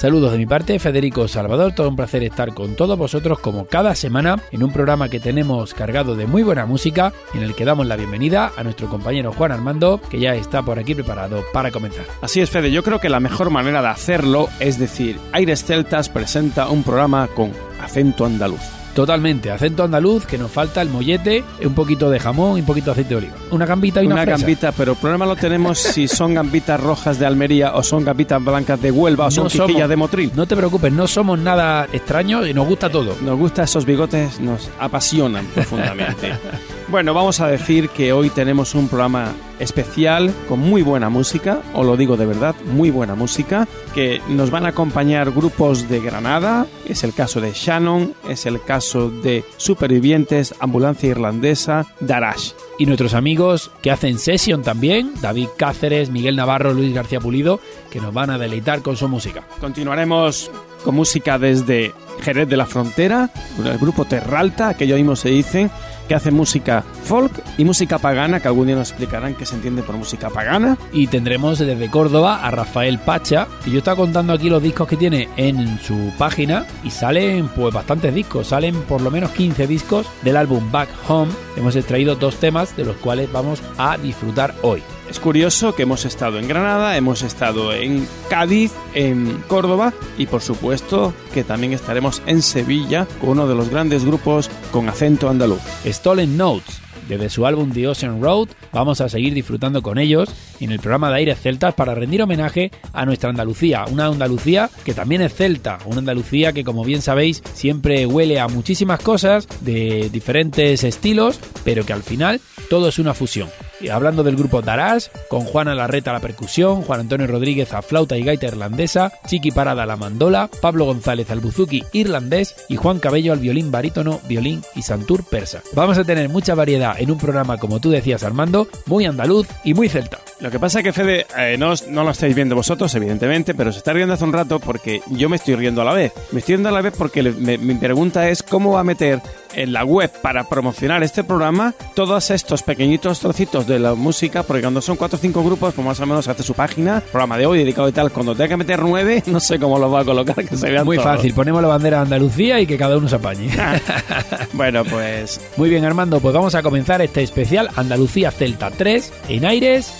Saludos de mi parte, Federico Salvador, todo un placer estar con todos vosotros como cada semana en un programa que tenemos cargado de muy buena música en el que damos la bienvenida a nuestro compañero Juan Armando, que ya está por aquí preparado para comenzar. Así es, Fede, yo creo que la mejor manera de hacerlo es decir, Aires Celtas presenta un programa con acento andaluz. Totalmente, acento andaluz, que nos falta el mollete, un poquito de jamón y un poquito de aceite de oliva. Una gambita y una, Una fresa. gambita, pero el problema lo tenemos si son gambitas rojas de Almería o son gambitas blancas de Huelva o son No somos- de Motril. No te preocupes, no somos nada extraños y nos gusta todo. Nos gustan esos bigotes, nos apasionan profundamente. bueno, vamos a decir que hoy tenemos un programa especial con muy buena música, os lo digo de verdad, muy buena música, que nos van a acompañar grupos de Granada, es el caso de Shannon, es el caso de Supervivientes, Ambulancia Irlandesa, Darash. Y nuestros amigos que hacen session también, David Cáceres, Miguel Navarro, Luis García Pulido, que nos van a deleitar con su música. Continuaremos con música desde Jerez de la Frontera, el grupo Terralta, aquello mismo se dicen, que hace música folk y música pagana, que algún día nos explicarán qué se entiende por música pagana. Y tendremos desde Córdoba a Rafael Pacha, que yo estaba contando aquí los discos que tiene en su página y salen pues bastantes discos, salen por lo menos 15 discos del álbum Back Home. Hemos extraído dos temas de los cuales vamos a disfrutar hoy. Es curioso que hemos estado en Granada, hemos estado en Cádiz, en Córdoba y por supuesto que también estaremos en Sevilla con uno de los grandes grupos con acento andaluz. Stolen Notes. Desde su álbum The Ocean Road vamos a seguir disfrutando con ellos en el programa de Aires Celtas para rendir homenaje a nuestra Andalucía, una Andalucía que también es celta, una Andalucía que como bien sabéis siempre huele a muchísimas cosas de diferentes estilos, pero que al final todo es una fusión. Hablando del grupo Darás, con Juana Larreta a la percusión, Juan Antonio Rodríguez a flauta y gaita irlandesa, Chiqui Parada a la mandola, Pablo González al buzuki irlandés y Juan Cabello al violín barítono, violín y santur persa. Vamos a tener mucha variedad en un programa, como tú decías Armando, muy andaluz y muy celta. Que pasa es que Fede, eh, no, no lo estáis viendo vosotros, evidentemente, pero se está riendo hace un rato porque yo me estoy riendo a la vez. Me estoy riendo a la vez porque le- me- mi pregunta es cómo va a meter en la web para promocionar este programa todos estos pequeñitos trocitos de la música, porque cuando son cuatro o cinco grupos, pues más o menos hace su página, programa de hoy dedicado y tal. Cuando tenga que meter nueve, no sé cómo lo va a colocar, que se vean Muy todos. fácil, ponemos la bandera de Andalucía y que cada uno se apañe. Bueno, pues Muy bien Armando, pues vamos a comenzar este especial Andalucía Celta 3 en Aires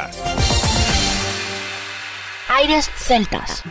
Celtas. Aires Celtas.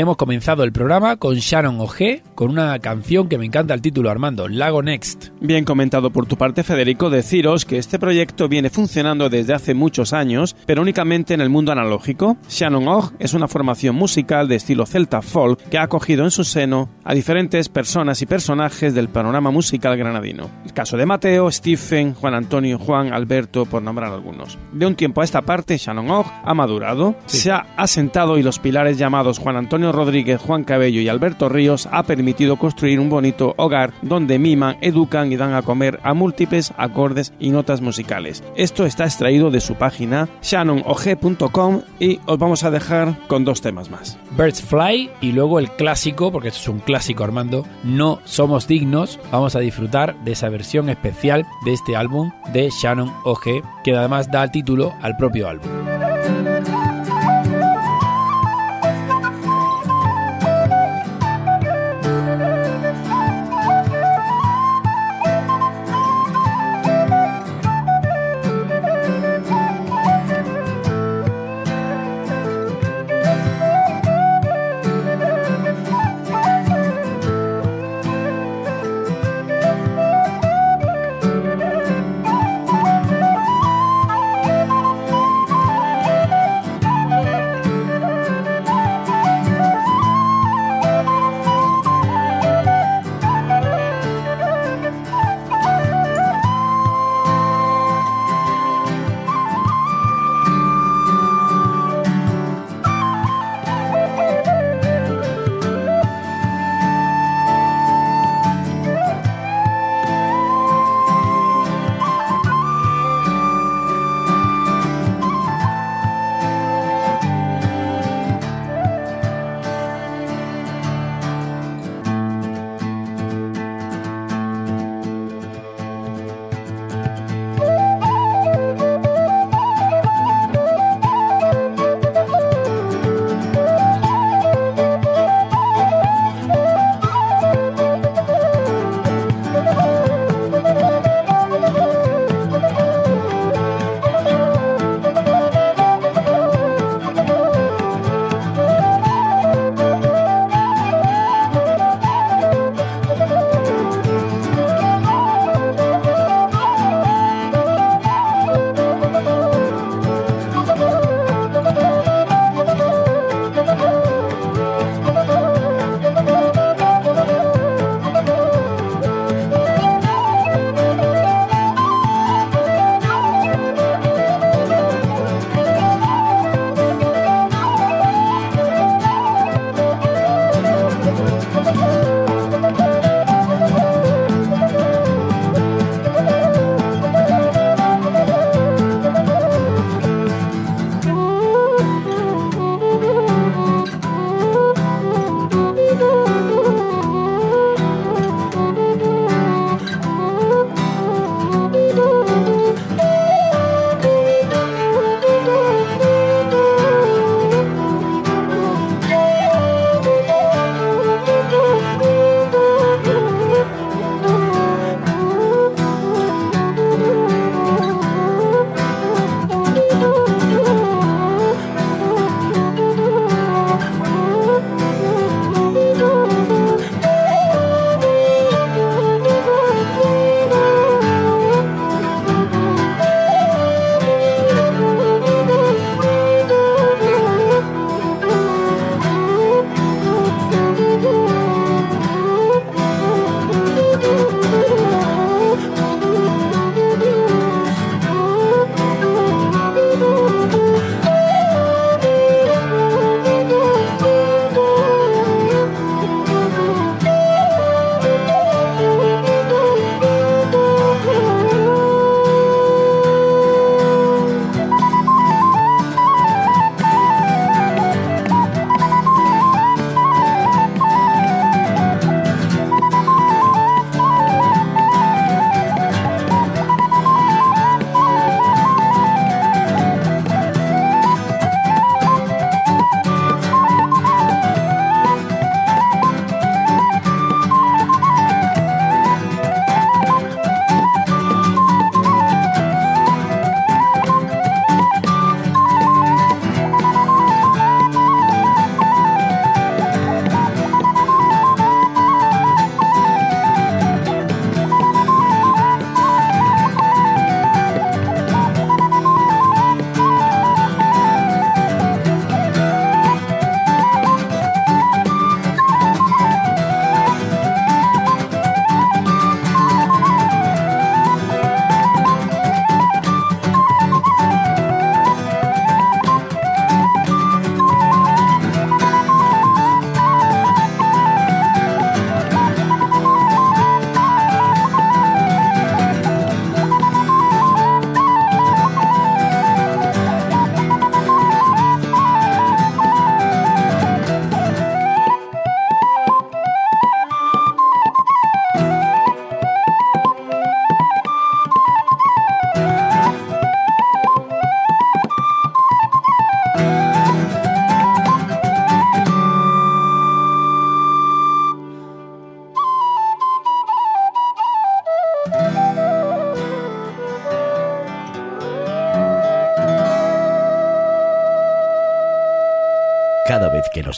Hemos comenzado el programa con Shannon O'G, con una canción que me encanta el título, Armando, Lago Next. Bien comentado por tu parte, Federico, deciros que este proyecto viene funcionando desde hace muchos años, pero únicamente en el mundo analógico. Shannon Og es una formación musical de estilo celta folk que ha acogido en su seno a diferentes personas y personajes del panorama musical granadino. El caso de Mateo, Stephen, Juan Antonio, Juan, Alberto, por nombrar algunos. De un tiempo a esta parte, Shannon Og ha madurado, se ha asentado y los pilares llamados Juan Antonio Rodríguez, Juan Cabello y Alberto Ríos ha permitido construir un bonito hogar donde miman, educan y dan a comer a múltiples acordes y notas musicales. Esto está extraído de su página shannonog.com y os vamos a dejar con dos temas más. Birds Fly y luego el clásico, porque esto es un clásico Armando, No Somos Dignos. Vamos a disfrutar de esa versión especial de este álbum de Shannon OG, que además da título al propio álbum.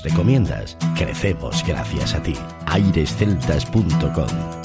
Recomiendas, crecemos gracias a ti. airesceltas.com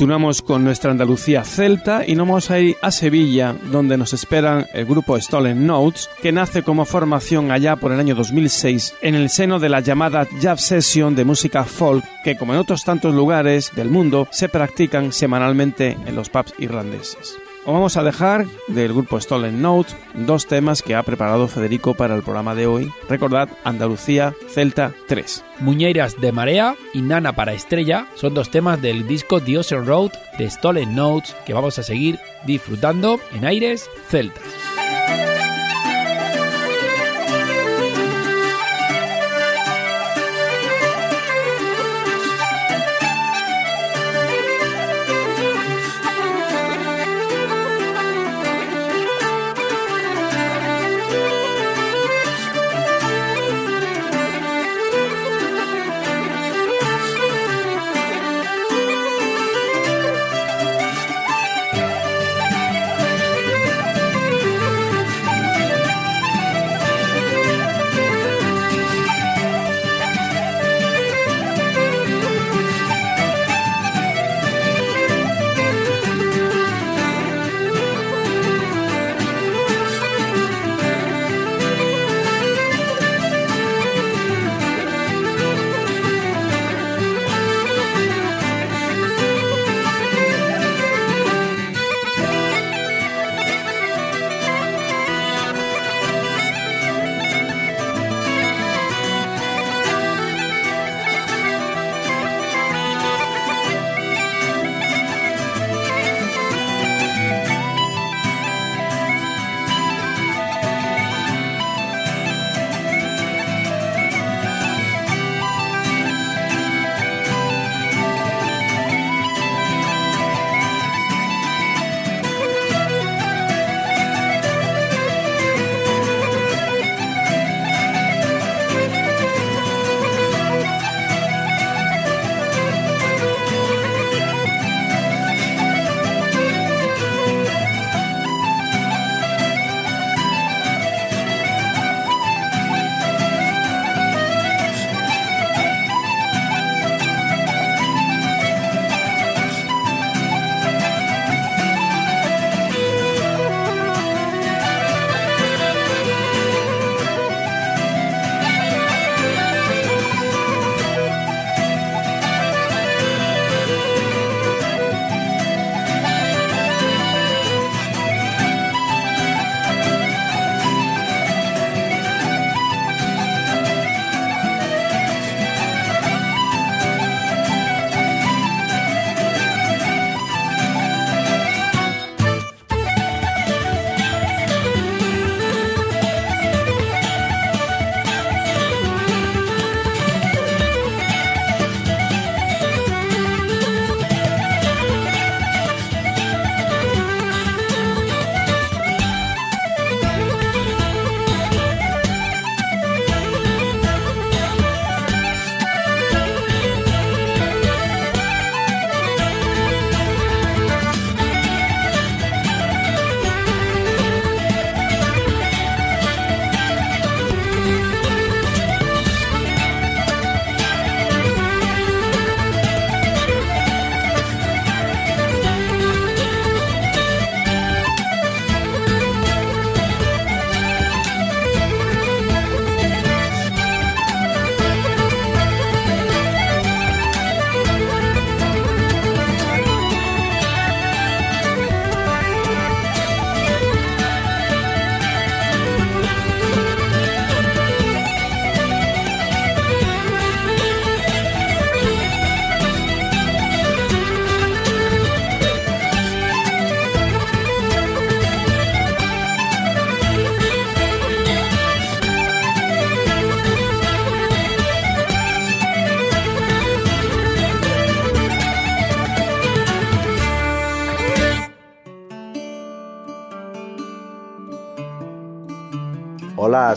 Continuamos con nuestra Andalucía celta y nos vamos a ir a Sevilla, donde nos esperan el grupo Stolen Notes, que nace como formación allá por el año 2006 en el seno de la llamada Jazz Session de música folk, que como en otros tantos lugares del mundo se practican semanalmente en los pubs irlandeses. Os vamos a dejar del grupo Stolen Notes dos temas que ha preparado Federico para el programa de hoy. Recordad Andalucía Celta 3. Muñeiras de Marea y Nana para Estrella son dos temas del disco The Ocean Road de Stolen Notes que vamos a seguir disfrutando en aires celtas.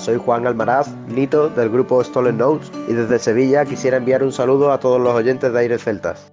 Soy Juan Almaraz, Nito del grupo Stolen Notes y desde Sevilla quisiera enviar un saludo a todos los oyentes de Aires Celtas.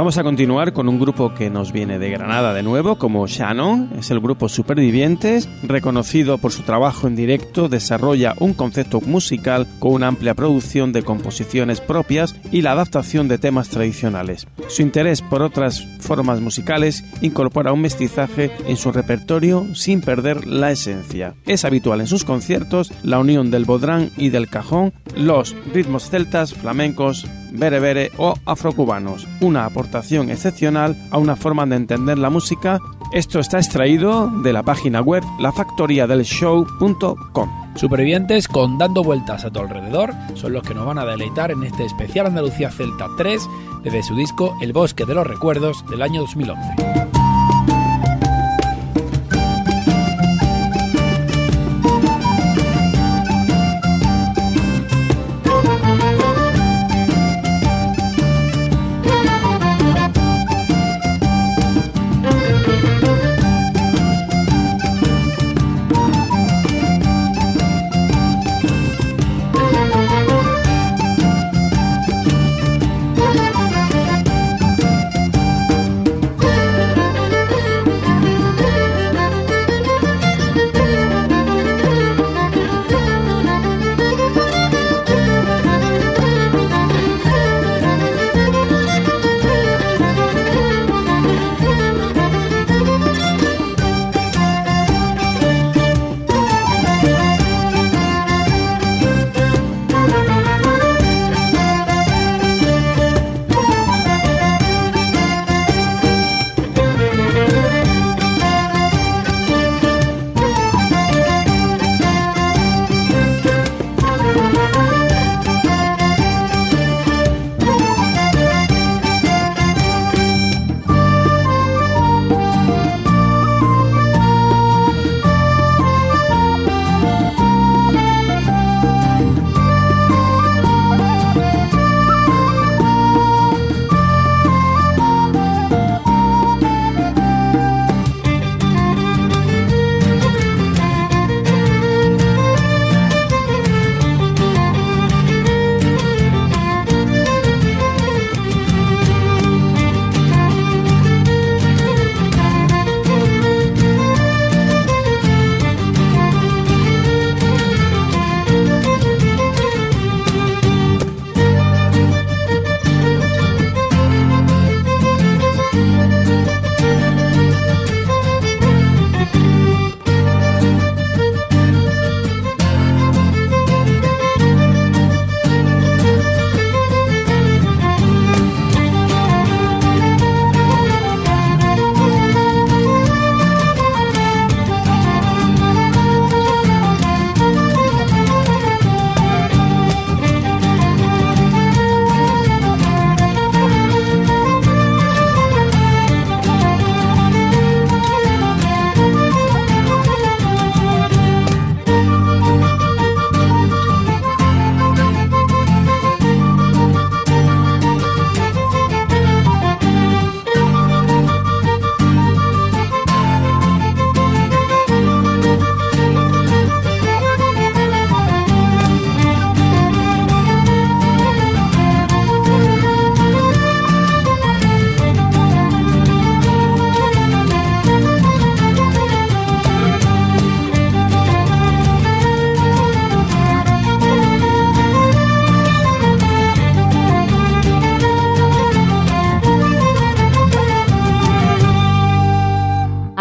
Vamos a continuar con un grupo que nos viene de Granada de nuevo, como Shannon, es el grupo Supervivientes, reconocido por su trabajo en directo, desarrolla un concepto musical con una amplia producción de composiciones propias y la adaptación de temas tradicionales. Su interés por otras formas musicales incorpora un mestizaje en su repertorio sin perder la esencia. Es habitual en sus conciertos la unión del bodrán y del cajón, los ritmos celtas, flamencos, berebere o afrocubanos, una aportación excepcional a una forma de entender la música. Esto está extraído de la página web lafactoriadelshow.com. Supervivientes con Dando Vueltas a tu alrededor son los que nos van a deleitar en este especial Andalucía Celta 3 desde su disco El Bosque de los Recuerdos del año 2011.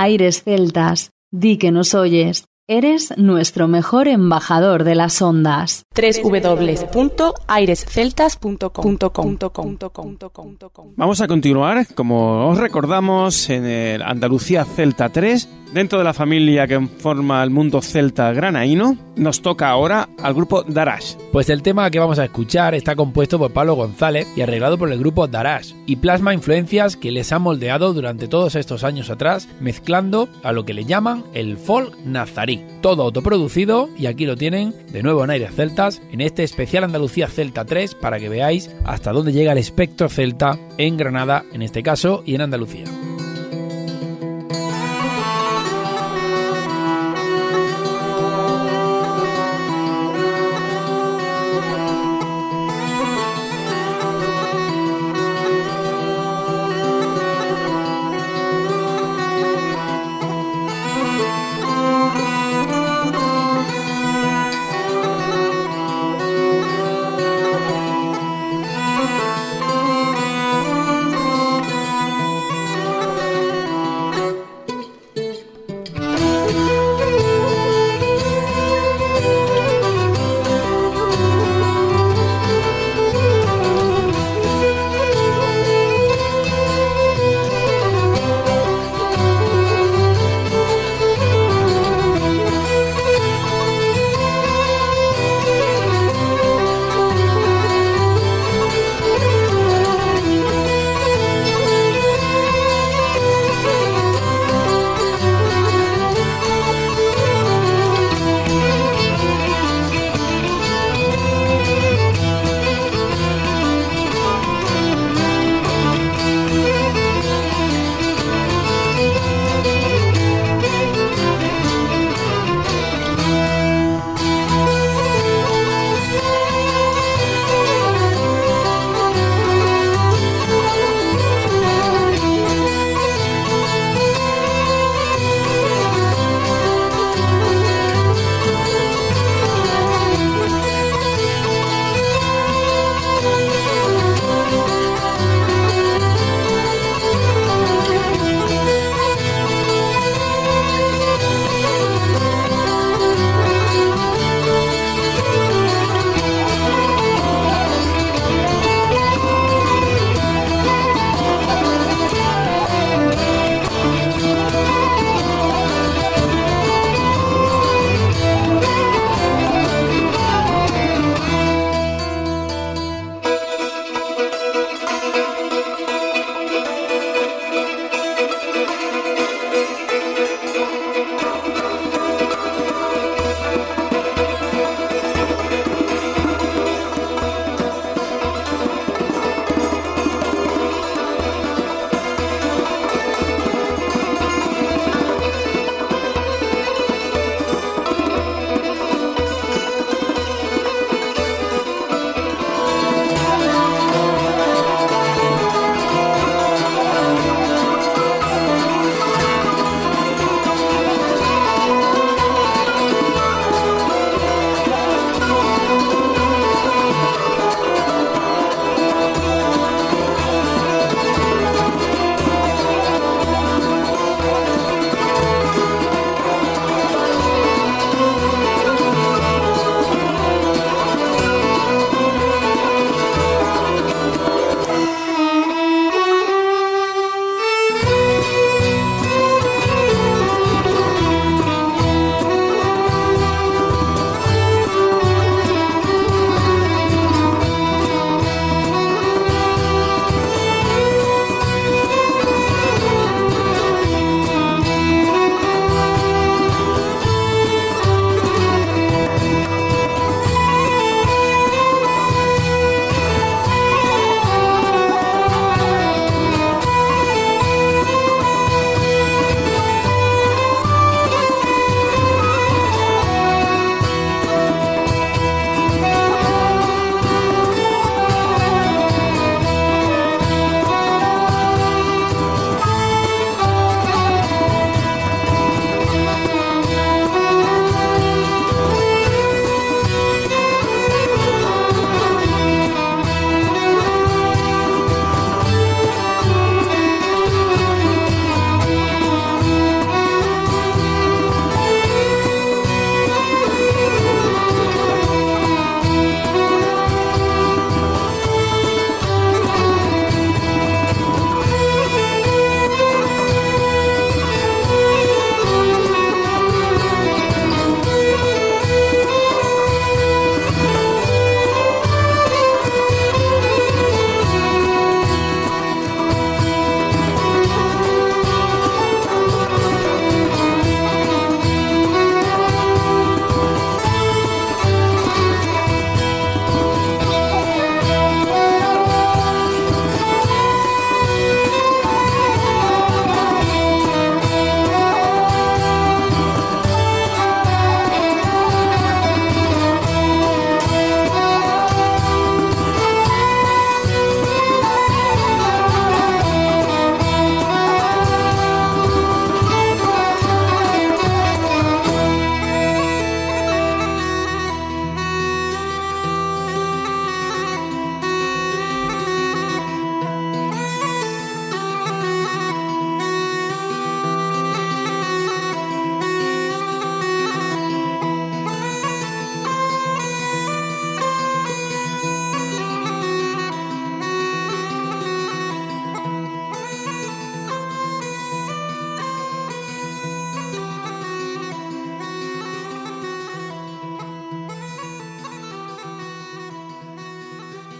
Aires Celtas, di que nos oyes. Eres nuestro mejor embajador de las ondas. www.airesceltas.com Vamos a continuar, como os recordamos, en el Andalucía Celta 3, dentro de la familia que forma el mundo celta granaíno. Nos toca ahora al grupo Darash. Pues el tema que vamos a escuchar está compuesto por Pablo González y arreglado por el grupo Darash y plasma influencias que les han moldeado durante todos estos años atrás, mezclando a lo que le llaman el folk nazarí. Todo autoproducido y aquí lo tienen de nuevo en Aires Celtas en este especial Andalucía Celta 3 para que veáis hasta dónde llega el espectro celta en Granada en este caso y en Andalucía.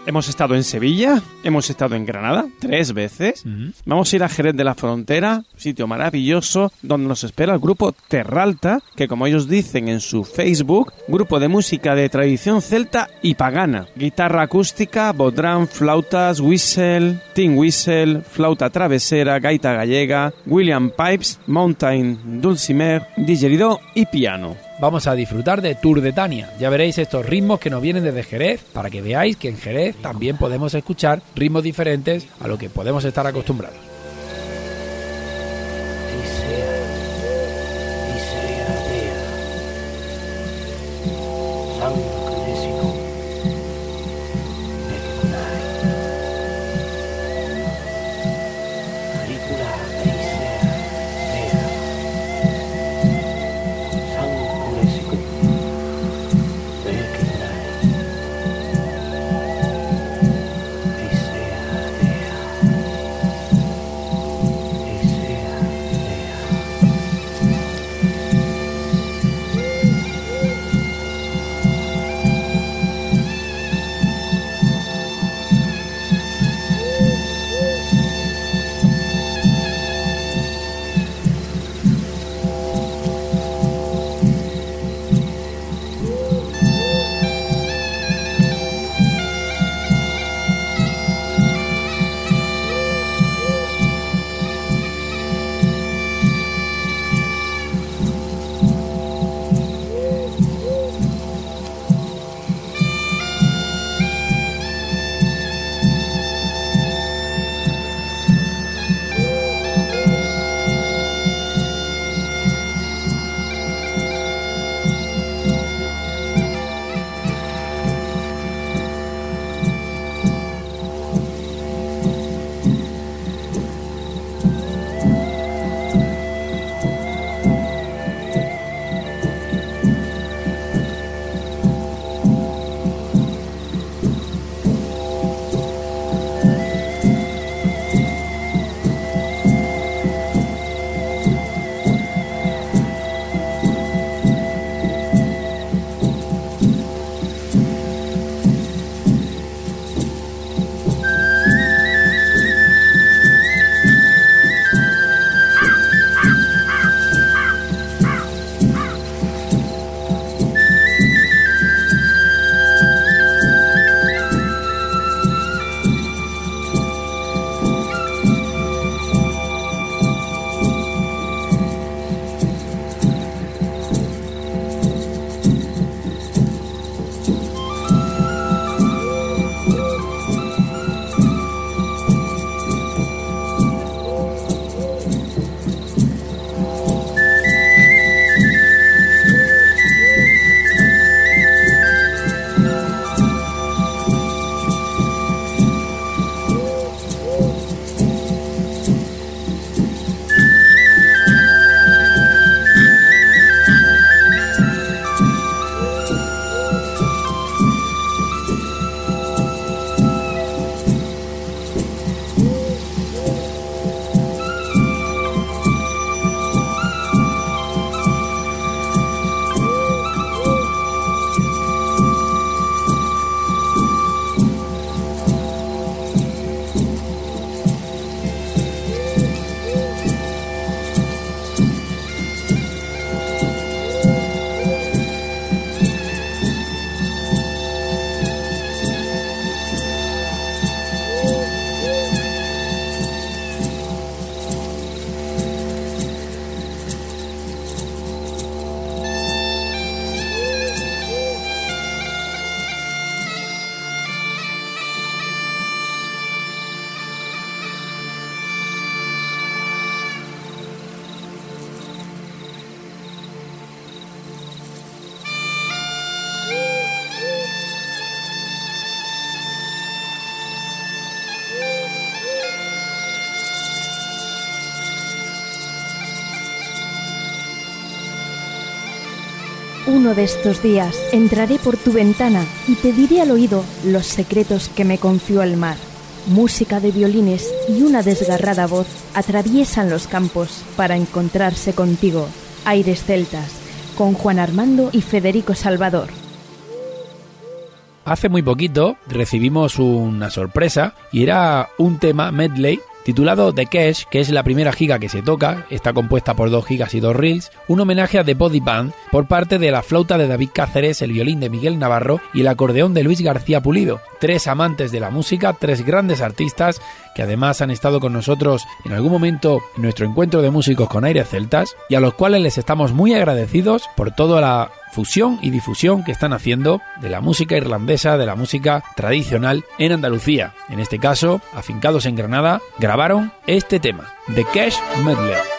Hemos estado en Sevilla, hemos estado en Granada tres veces. Vamos a ir a Jerez de la Frontera, sitio maravilloso donde nos espera el grupo Terralta, que como ellos dicen en su Facebook, grupo de música de tradición celta y pagana. Guitarra acústica, bodrán, flautas, whistle, tin whistle, flauta travesera, gaita gallega, William Pipes, mountain dulcimer, didgeridoo y piano vamos a disfrutar de Tour de Tania. Ya veréis estos ritmos que nos vienen desde Jerez, para que veáis que en Jerez también podemos escuchar ritmos diferentes a lo que podemos estar acostumbrados. Estos días entraré por tu ventana y te diré al oído los secretos que me confió el mar. Música de violines y una desgarrada voz atraviesan los campos para encontrarse contigo. Aires celtas, con Juan Armando y Federico Salvador. Hace muy poquito recibimos una sorpresa y era un tema medley titulado The Cash, que es la primera giga que se toca, está compuesta por dos gigas y dos reels, un homenaje a The Body Band por parte de la flauta de David Cáceres, el violín de Miguel Navarro y el acordeón de Luis García Pulido. Tres amantes de la música, tres grandes artistas que además han estado con nosotros en algún momento en nuestro encuentro de músicos con aires celtas y a los cuales les estamos muy agradecidos por toda la fusión y difusión que están haciendo de la música irlandesa, de la música tradicional en Andalucía. En este caso, afincados en Granada, grabaron este tema, The Cash Medley.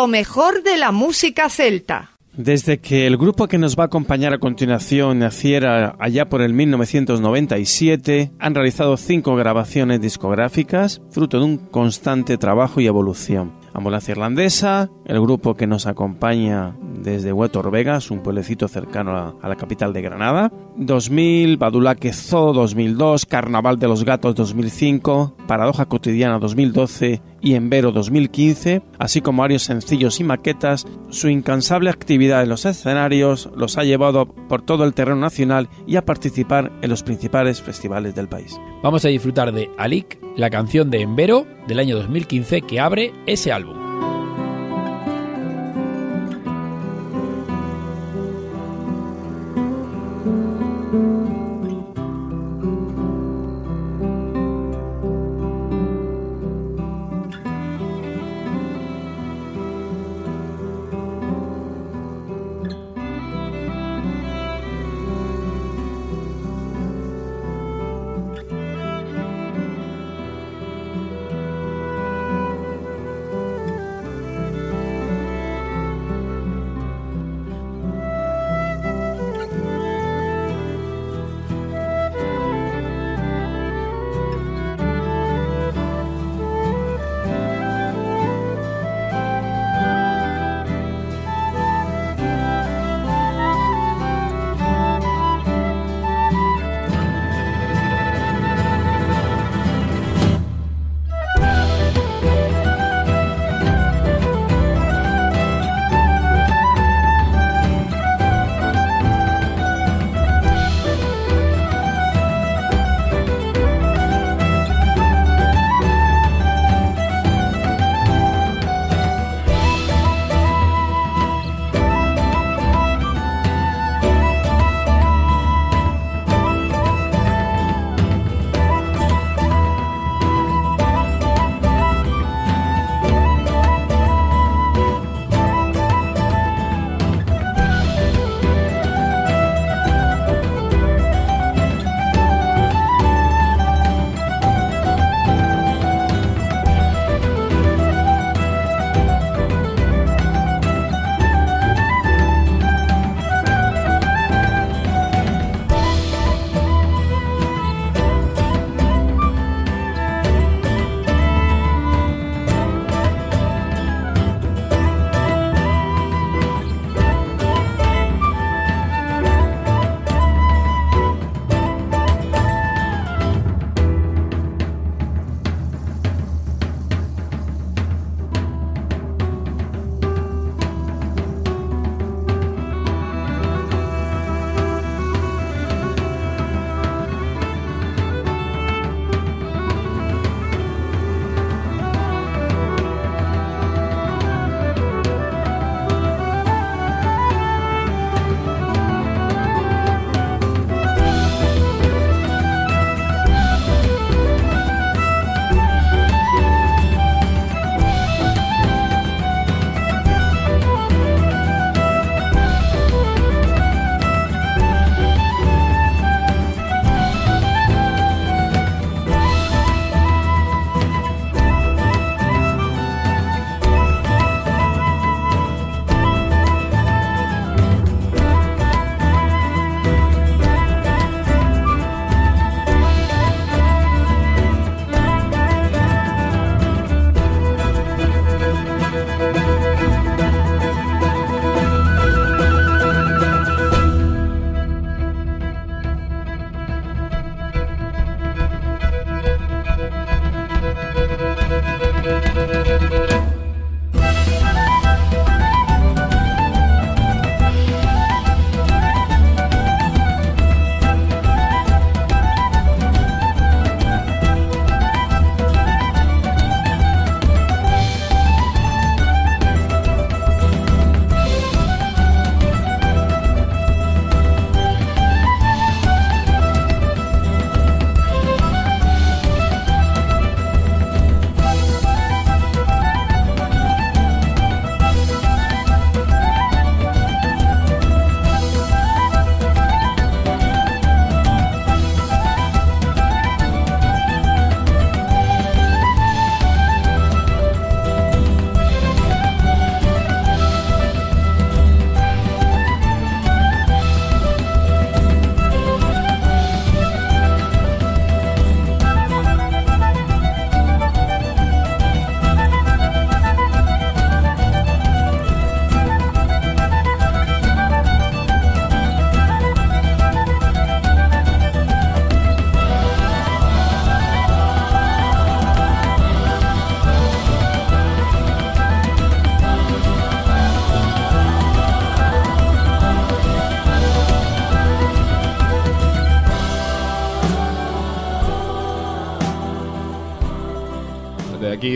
Lo mejor de la música celta. Desde que el grupo que nos va a acompañar a continuación naciera allá por el 1997, han realizado cinco grabaciones discográficas, fruto de un constante trabajo y evolución. Ambulancia Irlandesa, el grupo que nos acompaña desde Huetor Vegas, un pueblecito cercano a, la capital de Granada. 2000, Badulaque Zoo 2002, Carnaval de los Gatos 2005, Paradoja Cotidiana 2012 y Envero 2015, así como varios sencillos y maquetas, su incansable actividad en los escenarios los ha llevado por todo el terreno nacional y a participar en los principales festivales del país. Vamos a disfrutar de Alik, la canción de Envero del año 2015 que abre ese álbum.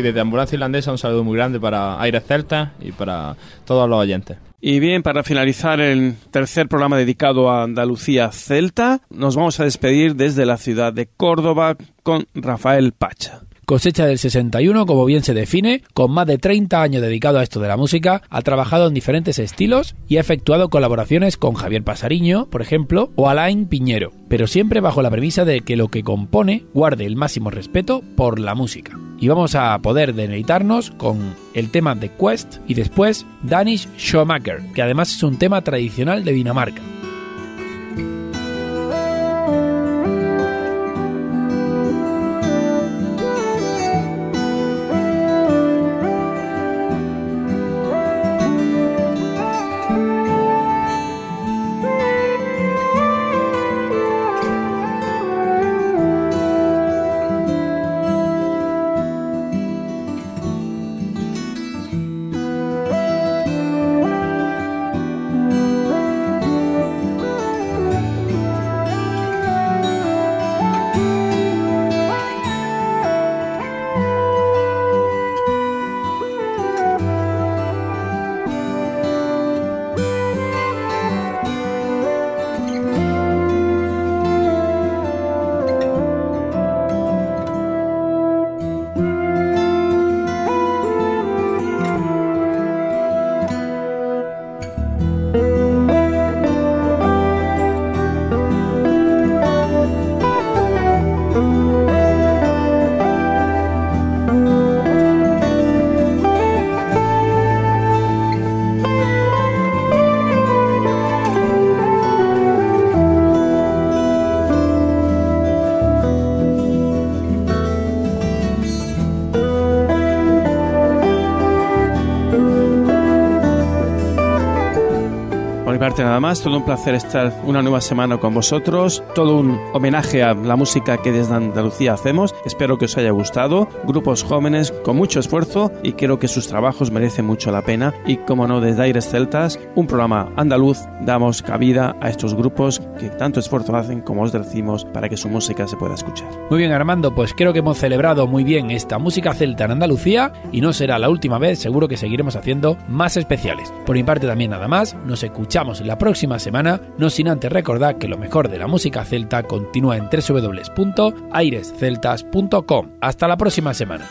Desde Ambulancia Irlandesa un saludo muy grande para Aires Celtas y para todos los oyentes. Y bien, para finalizar el tercer programa dedicado a Andalucía Celta, nos vamos a despedir desde la ciudad de Córdoba con Rafael Pacha. Cosecha del 61, como bien se define, con más de 30 años dedicado a esto de la música, ha trabajado en diferentes estilos y ha efectuado colaboraciones con Javier Pasariño, por ejemplo, o Alain Piñero, pero siempre bajo la premisa de que lo que compone guarde el máximo respeto por la música. Y vamos a poder deleitarnos con el tema de Quest y después Danish Showmaker, que además es un tema tradicional de Dinamarca. Nada más, todo un placer estar una nueva semana con vosotros, todo un homenaje a la música que desde Andalucía hacemos, espero que os haya gustado, grupos jóvenes con mucho esfuerzo y creo que sus trabajos merecen mucho la pena. Y como no desde Aires Celtas, un programa andaluz, damos cabida a estos grupos que tanto esfuerzo hacen como os decimos para que su música se pueda escuchar. Muy bien Armando, pues creo que hemos celebrado muy bien esta música celta en Andalucía y no será la última vez, seguro que seguiremos haciendo más especiales. Por mi parte también nada más, nos escuchamos la próxima semana, no sin antes recordar que lo mejor de la música celta continúa en www.airesceltas.com. Hasta la próxima semana.